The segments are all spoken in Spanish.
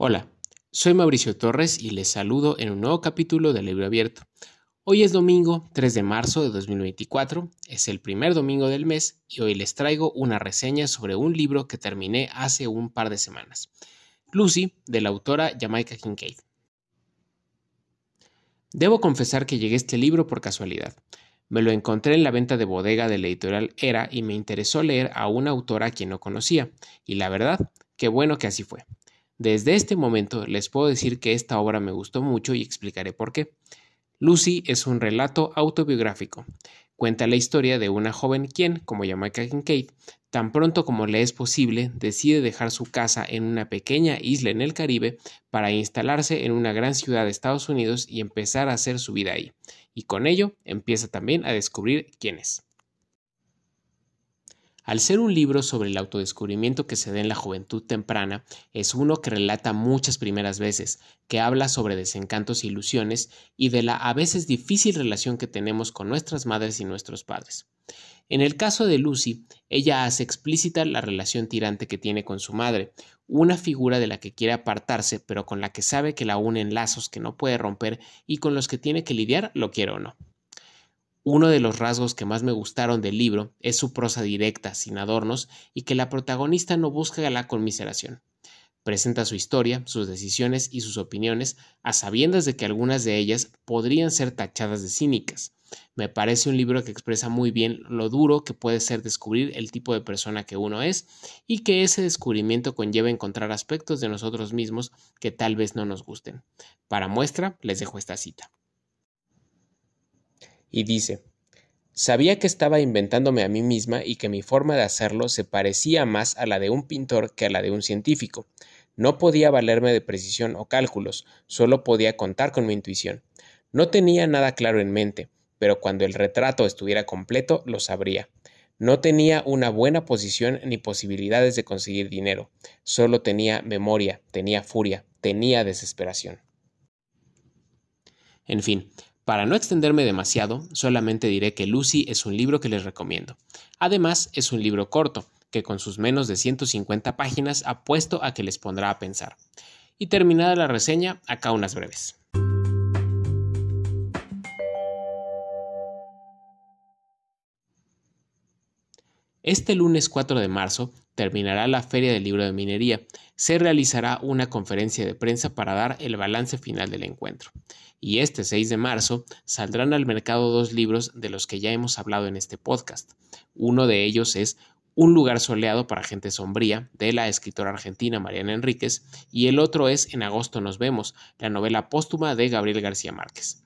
Hola, soy Mauricio Torres y les saludo en un nuevo capítulo de Libro Abierto. Hoy es domingo 3 de marzo de 2024, es el primer domingo del mes y hoy les traigo una reseña sobre un libro que terminé hace un par de semanas. Lucy, de la autora Jamaica Kincaid. Debo confesar que llegué a este libro por casualidad. Me lo encontré en la venta de bodega de la editorial Era y me interesó leer a una autora a quien no conocía, y la verdad, qué bueno que así fue. Desde este momento les puedo decir que esta obra me gustó mucho y explicaré por qué. Lucy es un relato autobiográfico. Cuenta la historia de una joven quien, como Jamaica Kincaid, tan pronto como le es posible, decide dejar su casa en una pequeña isla en el Caribe para instalarse en una gran ciudad de Estados Unidos y empezar a hacer su vida ahí. Y con ello empieza también a descubrir quién es. Al ser un libro sobre el autodescubrimiento que se da en la juventud temprana, es uno que relata muchas primeras veces, que habla sobre desencantos e ilusiones y de la a veces difícil relación que tenemos con nuestras madres y nuestros padres. En el caso de Lucy, ella hace explícita la relación tirante que tiene con su madre, una figura de la que quiere apartarse, pero con la que sabe que la unen lazos que no puede romper y con los que tiene que lidiar, lo quiere o no. Uno de los rasgos que más me gustaron del libro es su prosa directa, sin adornos, y que la protagonista no busca la conmiseración. Presenta su historia, sus decisiones y sus opiniones, a sabiendas de que algunas de ellas podrían ser tachadas de cínicas. Me parece un libro que expresa muy bien lo duro que puede ser descubrir el tipo de persona que uno es y que ese descubrimiento conlleva encontrar aspectos de nosotros mismos que tal vez no nos gusten. Para muestra, les dejo esta cita y dice, Sabía que estaba inventándome a mí misma y que mi forma de hacerlo se parecía más a la de un pintor que a la de un científico. No podía valerme de precisión o cálculos, solo podía contar con mi intuición. No tenía nada claro en mente, pero cuando el retrato estuviera completo lo sabría. No tenía una buena posición ni posibilidades de conseguir dinero, solo tenía memoria, tenía furia, tenía desesperación. En fin, para no extenderme demasiado, solamente diré que Lucy es un libro que les recomiendo. Además, es un libro corto, que con sus menos de 150 páginas apuesto a que les pondrá a pensar. Y terminada la reseña, acá unas breves. Este lunes 4 de marzo terminará la Feria del Libro de Minería. Se realizará una conferencia de prensa para dar el balance final del encuentro. Y este 6 de marzo saldrán al mercado dos libros de los que ya hemos hablado en este podcast. Uno de ellos es Un lugar soleado para gente sombría, de la escritora argentina Mariana Enríquez, y el otro es En agosto nos vemos, la novela póstuma de Gabriel García Márquez.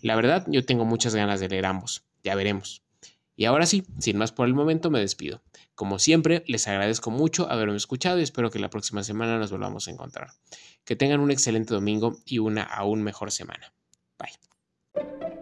La verdad, yo tengo muchas ganas de leer ambos. Ya veremos. Y ahora sí, sin más por el momento, me despido. Como siempre, les agradezco mucho haberme escuchado y espero que la próxima semana nos volvamos a encontrar. Que tengan un excelente domingo y una aún mejor semana. Bye.